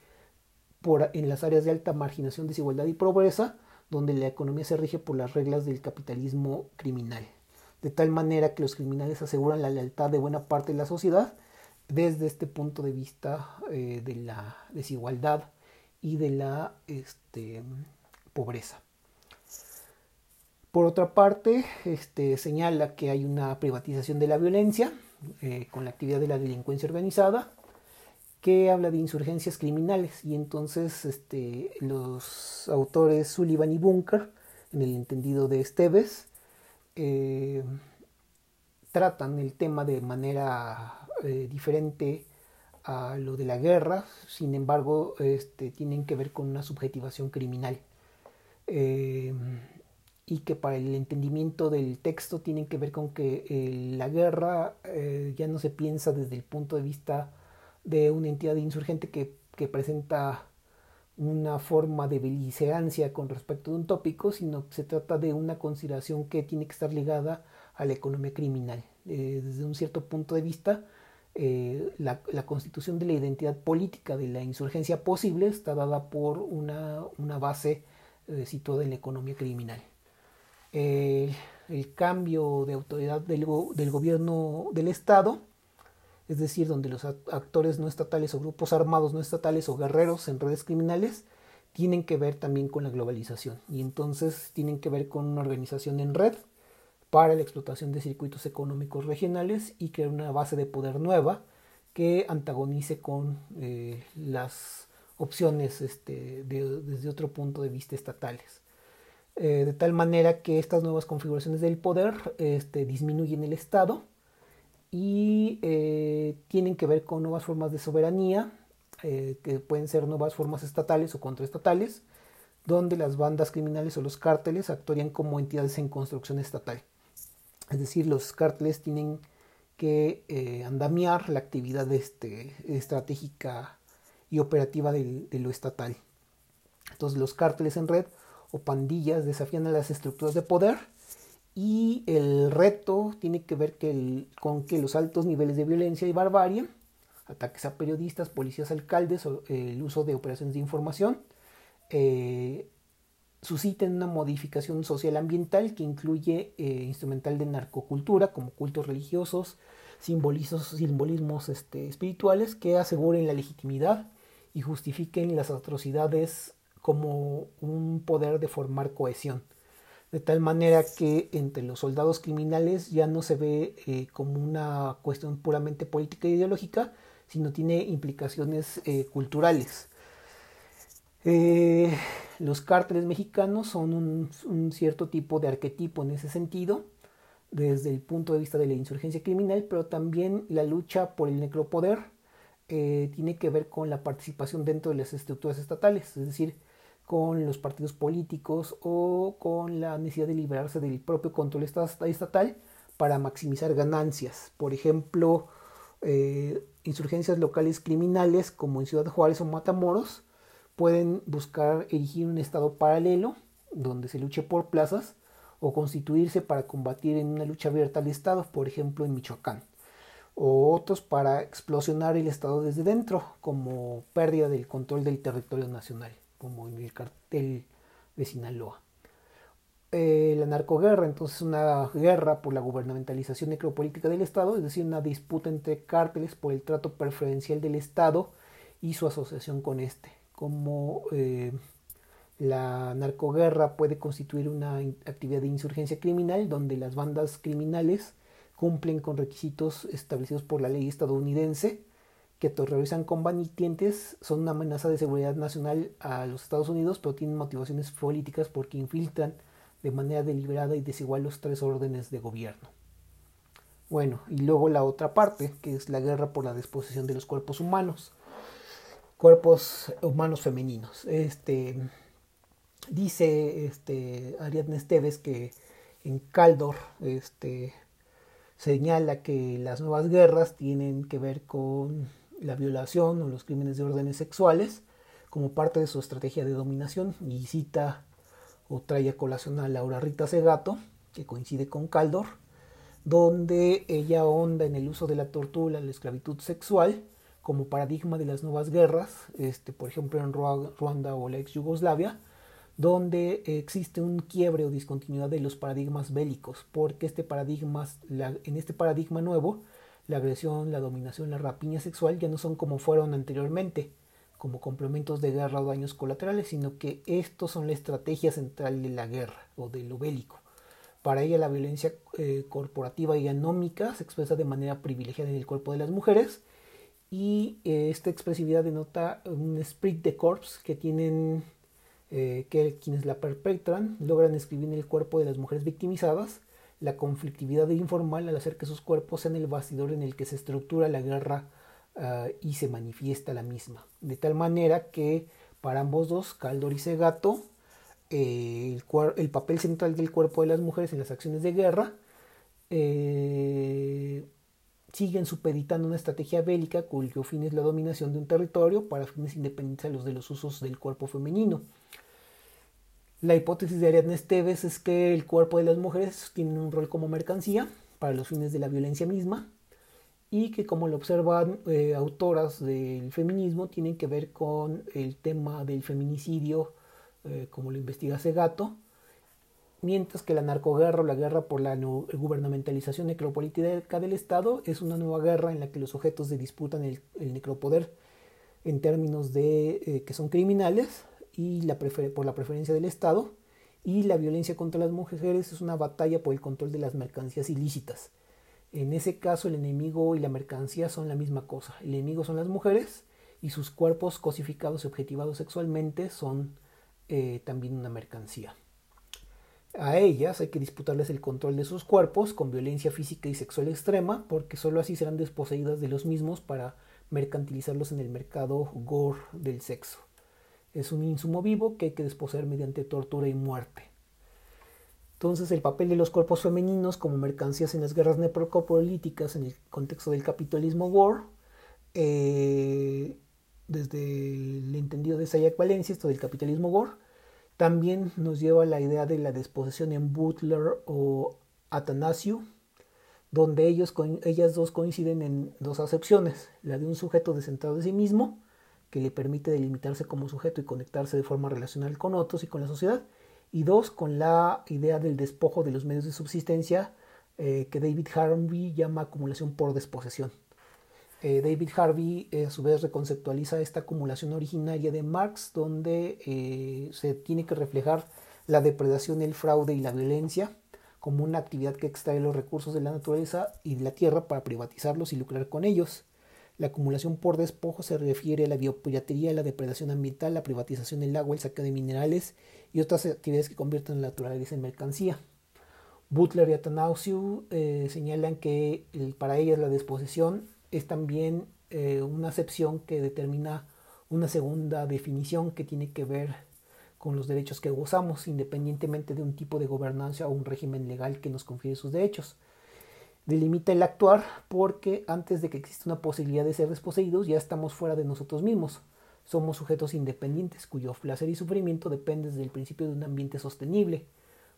por, en las áreas de alta marginación, desigualdad y pobreza, donde la economía se rige por las reglas del capitalismo criminal, de tal manera que los criminales aseguran la lealtad de buena parte de la sociedad desde este punto de vista eh, de la desigualdad y de la este, pobreza. Por otra parte, este, señala que hay una privatización de la violencia, eh, con la actividad de la delincuencia organizada, que habla de insurgencias criminales. Y entonces este, los autores Sullivan y Bunker, en el entendido de Esteves, eh, tratan el tema de manera eh, diferente a lo de la guerra, sin embargo, este, tienen que ver con una subjetivación criminal y que para el entendimiento del texto tienen que ver con que eh, la guerra eh, ya no se piensa desde el punto de vista de una entidad insurgente que, presenta una forma de belicerancia con respecto de un tópico, sino que se trata de una consideración que tiene que estar ligada a la economía criminal. Eh, desde un cierto punto de vista, la, constitución de la identidad política de la insurgencia posible está dada por una base situada en la economía criminal. El cambio de autoridad del, del, gobierno del Estado, es decir, donde los actores no estatales o grupos armados no estatales o guerreros en redes criminales tienen que ver también con la globalización y entonces tienen que ver con una organización en red para la explotación de circuitos económicos regionales y crear una base de poder nueva que antagonice con eh, las opciones este, desde otro punto de vista estatales. Eh, de tal manera que estas nuevas configuraciones del poder este, disminuyen el Estado y eh, tienen que ver con nuevas formas de soberanía, eh, que pueden ser nuevas formas estatales o contraestatales, donde las bandas criminales o los cárteles actuarían como entidades en construcción estatal. Es decir, los cárteles tienen que andamiar la actividad este, estratégica y operativa de lo estatal. Entonces los cárteles en red o pandillas desafían a las estructuras de poder y el reto tiene que ver con que los altos niveles de violencia y barbarie, ataques a periodistas, policías, alcaldes, o el uso de operaciones de información, eh, susciten una modificación social ambiental que incluye eh, instrumental de narcocultura como cultos religiosos, simbolismos este, espirituales que aseguren la legitimidad y justifiquen las atrocidades como un poder de formar cohesión. De tal manera que entre los soldados criminales ya no se ve eh, como una cuestión puramente política e ideológica, sino tiene implicaciones eh, culturales. Eh, los cárteles mexicanos son un, un, cierto tipo de arquetipo en ese sentido, desde el punto de vista de la insurgencia criminal, pero también la lucha por el necropoder tiene que ver con la participación dentro de las estructuras estatales, es decir, con los partidos políticos o con la necesidad de liberarse del propio control estatal para maximizar ganancias. Por ejemplo, eh, insurgencias locales criminales como en Ciudad Juárez o Matamoros pueden buscar erigir un estado paralelo donde se luche por plazas o constituirse para combatir en una lucha abierta al Estado, por ejemplo en Michoacán, o otros para explosionar el Estado desde dentro, como pérdida del control del territorio nacional, como en el cartel de Sinaloa. Eh, la narcoguerra, entonces una guerra por la gubernamentalización necropolítica del Estado, es decir, una disputa entre cárteles por el trato preferencial del Estado y su asociación con este, como eh, la narcoguerra puede constituir una actividad de insurgencia criminal donde las bandas criminales cumplen con requisitos establecidos por la ley estadounidense que terrorizan combatientes, son una amenaza de seguridad nacional a los Estados Unidos, pero tienen motivaciones políticas porque infiltran de manera deliberada y desigual los tres órdenes de gobierno. Bueno, y luego la otra parte, que es la guerra por la disposición de los cuerpos humanos, cuerpos humanos femeninos. Este, Dice este, Ariadne Esteves que en Caldor este, señala que las nuevas guerras tienen que ver con la violación o los crímenes de órdenes sexuales como parte de su estrategia de dominación. Y cita o trae a colación a Laura Rita Segato, que coincide con Caldor, donde ella honda en el uso de la tortura, la esclavitud sexual, como paradigma de las nuevas guerras, este, por ejemplo en Ruanda o la ex Yugoslavia, donde existe un quiebre o discontinuidad de los paradigmas bélicos, porque este paradigma, en este paradigma nuevo, la agresión, la dominación, la rapiña sexual ya no son como fueron anteriormente, como complementos de guerra o daños colaterales, sino que estos son la estrategia central de la guerra o de lo bélico. Para ella la violencia eh, corporativa y anómica se expresa de manera privilegiada en el cuerpo de las mujeres y eh, esta expresividad denota un esprit de corps que tienen eh, que quienes la perpetran logran escribir en el cuerpo de las mujeres victimizadas la conflictividad informal al hacer que sus cuerpos sean el bastidor en el que se estructura la guerra ah, y se manifiesta la misma. De tal manera que para ambos dos, Caldor y Segato, eh, el, papel central del cuerpo de las mujeres en las acciones de guerra eh, siguen supeditando una estrategia bélica cuyo fin es la dominación de un territorio para fines independientes a los de los usos del cuerpo femenino. La hipótesis de Ariadne Esteves es que el cuerpo de las mujeres tiene un rol como mercancía para los fines de la violencia misma y que como lo observan eh, autoras del feminismo tienen que ver con el tema del feminicidio eh, como lo investiga Segato mientras que la narcoguerra o la guerra por la gubernamentalización necropolítica del Estado es una nueva guerra en la que los objetos de disputan el, necropoder en términos de eh, que son criminales y la por la preferencia del Estado y la violencia contra las mujeres es una batalla por el control de las mercancías ilícitas. En ese caso el enemigo y la mercancía son la misma cosa. El enemigo son las mujeres y sus cuerpos cosificados y objetivados sexualmente son eh, también una mercancía. A ellas hay que disputarles el control de sus cuerpos con violencia física y sexual extrema porque sólo así serán desposeídas de los mismos para mercantilizarlos en el mercado gore del sexo es un insumo vivo que hay que desposeer mediante tortura y muerte. Entonces el papel de los cuerpos femeninos como mercancías en las guerras necropolíticas en el contexto del capitalismo war, eh, desde el entendido de Sayak Valencia, esto del capitalismo war, también nos lleva a la idea de la desposesión en Butler o Atanasio, donde ellos, ellas dos coinciden en dos acepciones, la de un sujeto descentrado de sí mismo, que le permite delimitarse como sujeto y conectarse de forma relacional con otros y con la sociedad. Y dos, con la idea del despojo de los medios de subsistencia eh, que David Harvey llama acumulación por desposesión. Eh, David Harvey eh, a su vez reconceptualiza esta acumulación originaria de Marx donde se tiene que reflejar la depredación, el fraude y la violencia como una actividad que extrae los recursos de la naturaleza y de la tierra para privatizarlos y lucrar con ellos. La acumulación por despojo se refiere a la biopiratería, la depredación ambiental, la privatización del agua, el saqueo de minerales y otras actividades que convierten la naturaleza en mercancía. Butler y Atanasiu eh, señalan que para ellas la desposesión es también eh, una acepción que determina una segunda definición que tiene que ver con los derechos que gozamos, independientemente de un tipo de gobernanza o un régimen legal que nos confiere sus derechos. Delimita el actuar porque antes de que exista una posibilidad de ser desposeídos ya estamos fuera de nosotros mismos. Somos sujetos independientes cuyo placer y sufrimiento dependen del principio de un ambiente sostenible.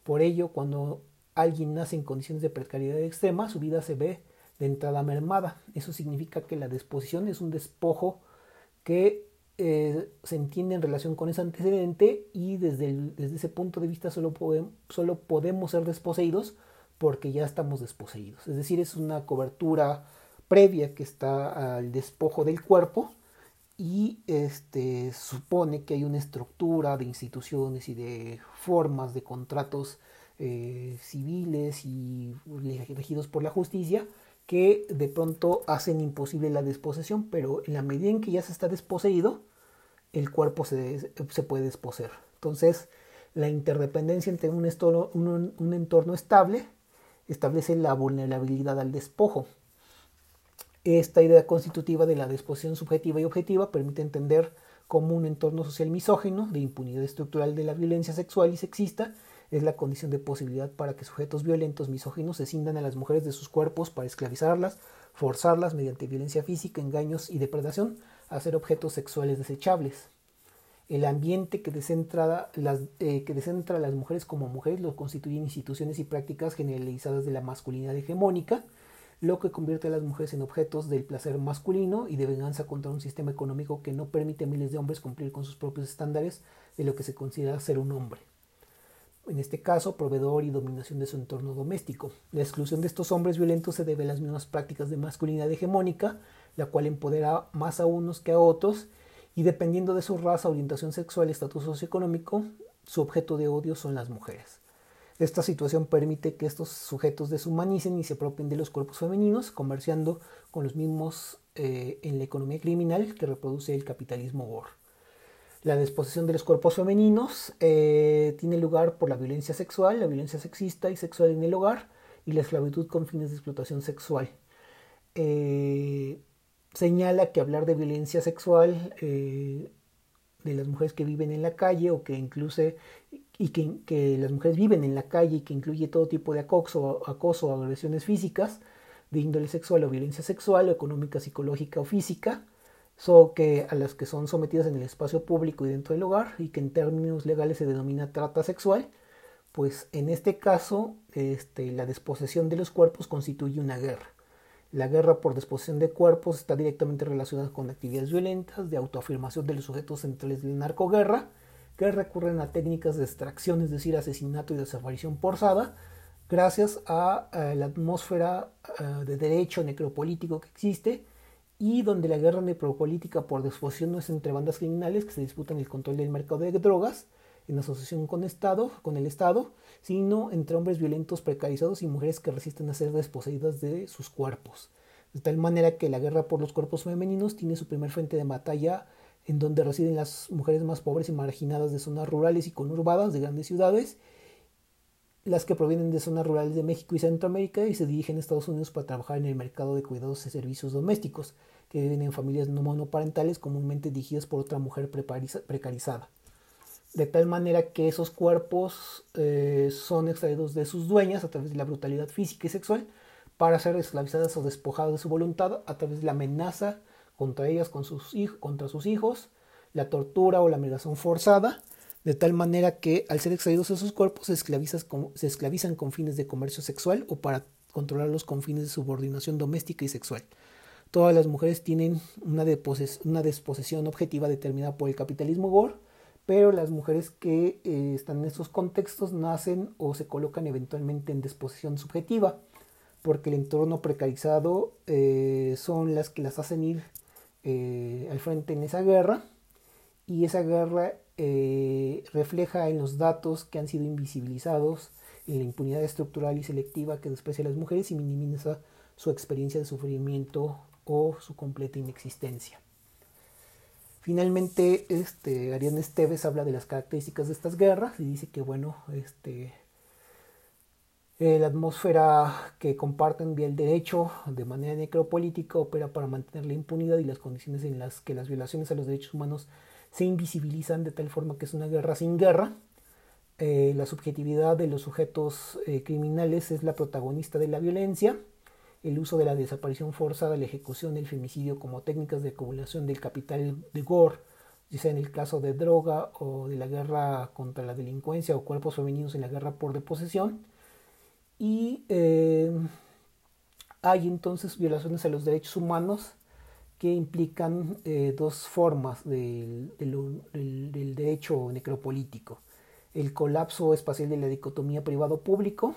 Por ello, cuando alguien nace en condiciones de precariedad extrema, su vida se ve de entrada mermada. Eso significa que la disposición es un despojo que eh, se entiende en relación con ese antecedente y desde, desde ese punto de vista solo, solo podemos ser desposeídos porque ya estamos desposeídos. Es decir, es una cobertura previa que está al despojo del cuerpo y este, supone que hay una estructura de instituciones y de formas de contratos eh, civiles y regidos por la justicia que de pronto hacen imposible la desposesión, pero en la medida en que ya se está desposeído, el cuerpo se, se puede desposeer. Entonces, la interdependencia entre un entorno estable establece la vulnerabilidad al despojo. Esta idea constitutiva de la desposición subjetiva y objetiva permite entender cómo un entorno social misógino, de impunidad estructural de la violencia sexual y sexista, es la condición de posibilidad para que sujetos violentos misóginos se cindan a las mujeres de sus cuerpos para esclavizarlas, forzarlas mediante violencia física, engaños y depredación a ser objetos sexuales desechables. El ambiente que descentra, las, eh, que descentra a las mujeres como mujeres lo constituyen instituciones y prácticas generalizadas de la masculinidad hegemónica, lo que convierte a las mujeres en objetos del placer masculino y de venganza contra un sistema económico que no permite a miles de hombres cumplir con sus propios estándares de lo que se considera ser un hombre. En este caso, proveedor y dominación de su entorno doméstico. La exclusión de estos hombres violentos se debe a las mismas prácticas de masculinidad hegemónica la cual empodera más a unos que a otros y dependiendo de su raza, orientación sexual y estatus socioeconómico, su objeto de odio son las mujeres. Esta situación permite que estos sujetos deshumanicen y se apropien de los cuerpos femeninos, comerciando con los mismos eh, en la economía criminal que reproduce el capitalismo gore. La desposesión de los cuerpos femeninos eh, tiene lugar por la violencia sexual, la violencia sexista y sexual en el hogar y la esclavitud con fines de explotación sexual. Eh, señala que hablar de violencia sexual eh, de las mujeres que viven en la calle o que incluso y que, las mujeres viven en la calle y que incluye todo tipo de acoso, acoso o agresiones físicas de índole sexual o violencia sexual o económica, psicológica o física, so que a las que son sometidas en el espacio público y dentro del hogar y que en términos legales se denomina trata sexual, pues en este caso este, la desposesión de los cuerpos constituye una guerra. La guerra por disposición de cuerpos está directamente relacionada con actividades violentas de autoafirmación de los sujetos centrales de la narcoguerra, que recurren a técnicas de extracción, es decir, asesinato y desaparición forzada, gracias a, la atmósfera de derecho necropolítico que existe y donde la guerra necropolítica por disposición no es entre bandas criminales que se disputan el control del mercado de drogas, en asociación con, Estado, con el Estado, sino entre hombres violentos precarizados y mujeres que resisten a ser desposeídas de sus cuerpos. De tal manera que la guerra por los cuerpos femeninos tiene su primer frente de batalla en donde residen las mujeres más pobres y marginadas de zonas rurales y conurbadas de grandes ciudades, las que provienen de zonas rurales de México y Centroamérica y se dirigen a Estados Unidos para trabajar en el mercado de cuidados y servicios domésticos, que viven en familias no monoparentales comúnmente dirigidas por otra mujer precarizada de tal manera que esos cuerpos eh, son extraídos de sus dueñas a través de la brutalidad física y sexual para ser esclavizadas o despojadas de su voluntad a través de la amenaza contra ellas, sus contra sus hijos, la tortura o la migración forzada, de tal manera que al ser extraídos esos cuerpos se, esclavizan con fines de comercio sexual o para controlarlos con fines de subordinación doméstica y sexual. Todas las mujeres tienen una, una desposesión objetiva determinada por el capitalismo gore, pero las mujeres que eh, están en esos contextos nacen o se colocan eventualmente en disposición subjetiva, porque el entorno precarizado eh, son las que las hacen ir eh, al frente en esa guerra, y esa guerra refleja en los datos que han sido invisibilizados en la impunidad estructural y selectiva que desprecia a las mujeres y minimiza su experiencia de sufrimiento o su completa inexistencia. Finalmente, este, Ariane Esteves habla de las características de estas guerras y dice que, bueno, este, eh, la atmósfera que comparten vía el derecho de manera necropolítica opera para mantener la impunidad y las condiciones en las que las violaciones a los derechos humanos se invisibilizan de tal forma que es una guerra sin guerra. Eh, la subjetividad de los sujetos eh, criminales es la protagonista de la violencia. El uso de la desaparición forzada, la ejecución, el femicidio como técnicas de acumulación del capital de Gore, ya sea en el caso de droga o de la guerra contra la delincuencia o cuerpos femeninos en la guerra por deposesión. Y eh, hay entonces violaciones a los derechos humanos que implican eh, dos formas del, derecho necropolítico. El colapso espacial de la dicotomía privado-público,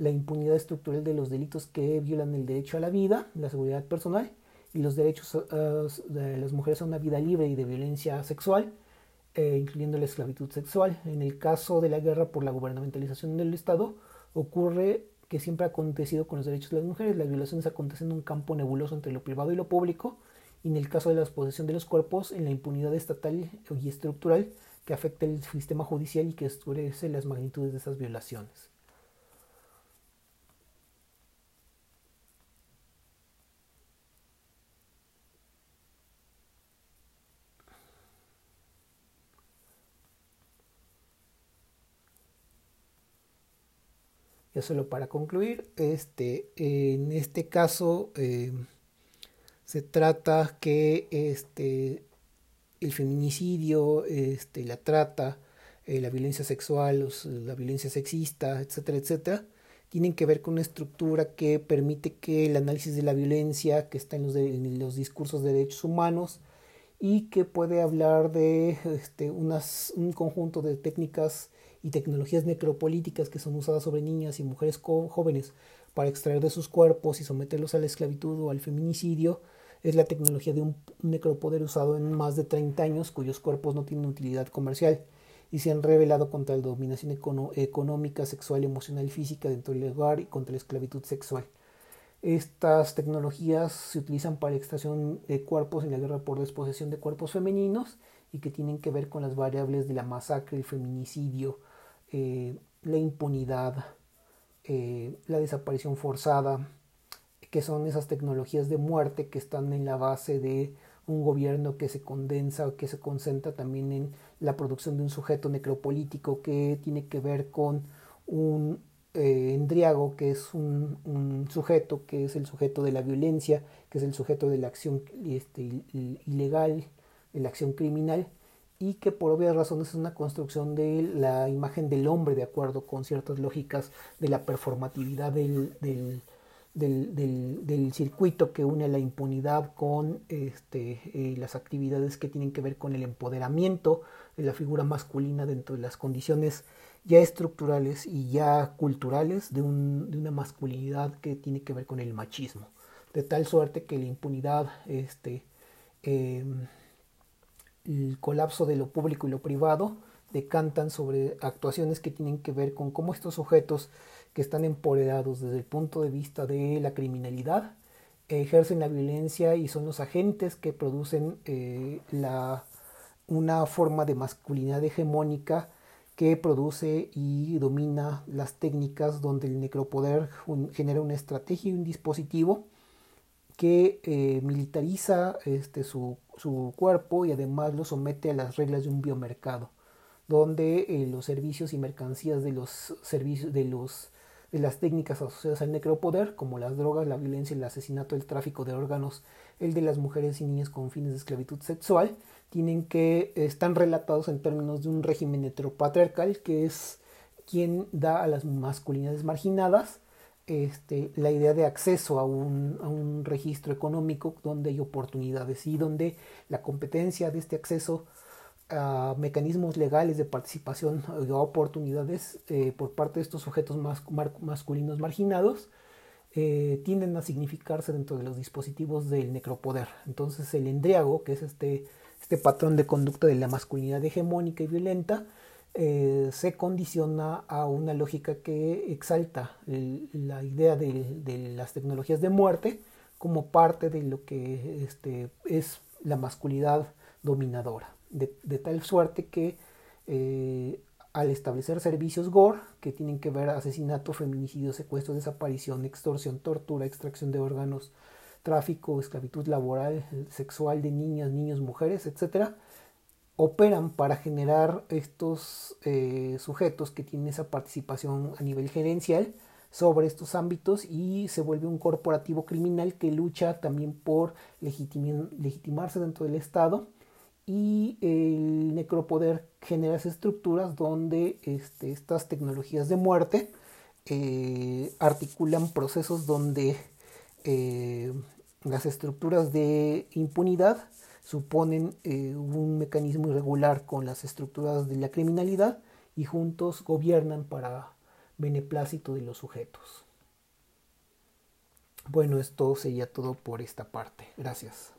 la impunidad estructural de los delitos que violan el derecho a la vida, la seguridad personal y los derechos eh, de las mujeres a una vida libre y de violencia sexual, eh, incluyendo la esclavitud sexual. En el caso de la guerra por la gubernamentalización del Estado, ocurre que siempre ha acontecido con los derechos de las mujeres. Las violaciones acontecen en un campo nebuloso entre lo privado y lo público, y en el caso de la posesión de los cuerpos, en la impunidad estatal y estructural que afecta el sistema judicial y que oscurece las magnitudes de esas violaciones. Solo para concluir, este, en este caso eh, se trata que este, el feminicidio, este, la trata, eh, la violencia sexual, la violencia sexista, etcétera, etcétera, tienen que ver con una estructura que permite que el análisis de la violencia que está en los, discursos de derechos humanos y que puede hablar de este, un conjunto de técnicas y tecnologías necropolíticas que son usadas sobre niñas y mujeres jóvenes para extraer de sus cuerpos y someterlos a la esclavitud o al feminicidio, es la tecnología de un necropoder usado en más de 30 años cuyos cuerpos no tienen utilidad comercial y se han revelado contra la dominación económica, sexual, emocional y física dentro del hogar y contra la esclavitud sexual. Estas tecnologías se utilizan para extracción de cuerpos en la guerra por desposesión de cuerpos femeninos y que tienen que ver con las variables de la masacre, el feminicidio, eh, la impunidad, eh, la desaparición forzada, que son esas tecnologías de muerte que están en la base de un gobierno que se condensa o que se concentra también en la producción de un sujeto necropolítico que tiene que ver con un eh, endriago, que es un, sujeto, que es el sujeto de la violencia, que es el sujeto de la acción este, ilegal, de la acción criminal, y que por obvias razones es una construcción de la imagen del hombre de acuerdo con ciertas lógicas de la performatividad del, del, del, circuito que une la impunidad con este, eh, las actividades que tienen que ver con el empoderamiento de la figura masculina dentro de las condiciones ya estructurales y ya culturales de, un, de una masculinidad que tiene que ver con el machismo. De tal suerte que la impunidad este, em, el colapso de lo público y lo privado decantan sobre actuaciones que tienen que ver con cómo estos sujetos que están empoderados desde el punto de vista de la criminalidad ejercen la violencia y son los agentes que producen eh, la, una forma de masculinidad hegemónica que produce y domina las técnicas donde el necropoder genera una estrategia y un dispositivo que eh, militariza este, su, su, cuerpo y además lo somete a las reglas de un biomercado, donde eh, los servicios y mercancías de los servicios de los de las técnicas asociadas al necropoder, como las drogas, la violencia, el asesinato, el tráfico de órganos, el de las mujeres y niñas con fines de esclavitud sexual, tienen que están relatados en términos de un régimen heteropatriarcal que es quien da a las masculinidades marginadas este, la idea de acceso a un, registro económico donde hay oportunidades y donde la competencia de este acceso a mecanismos legales de participación a oportunidades eh, por parte de estos sujetos masculinos marginados eh, tienden a significarse dentro de los dispositivos del necropoder. Entonces el endriago, que es este, este patrón de conducta de la masculinidad hegemónica y violenta, eh, se condiciona a una lógica que exalta la idea de, las tecnologías de muerte como parte de lo que este, es la masculinidad dominadora, de, tal suerte que eh, al establecer servicios GORE, que tienen que ver asesinato, feminicidio, secuestro, desaparición, extorsión, tortura, extracción de órganos, tráfico, esclavitud laboral, sexual de niñas, niños, mujeres, etc., operan para generar estos eh, sujetos que tienen esa participación a nivel gerencial sobre estos ámbitos y se vuelve un corporativo criminal que lucha también por legitimarse dentro del Estado y el necropoder genera esas estructuras donde este, estas tecnologías de muerte eh, articulan procesos donde eh, las estructuras de impunidad suponen eh, un mecanismo irregular con las estructuras de la criminalidad y juntos gobiernan para beneplácito de los sujetos. Bueno, esto sería todo por esta parte. Gracias.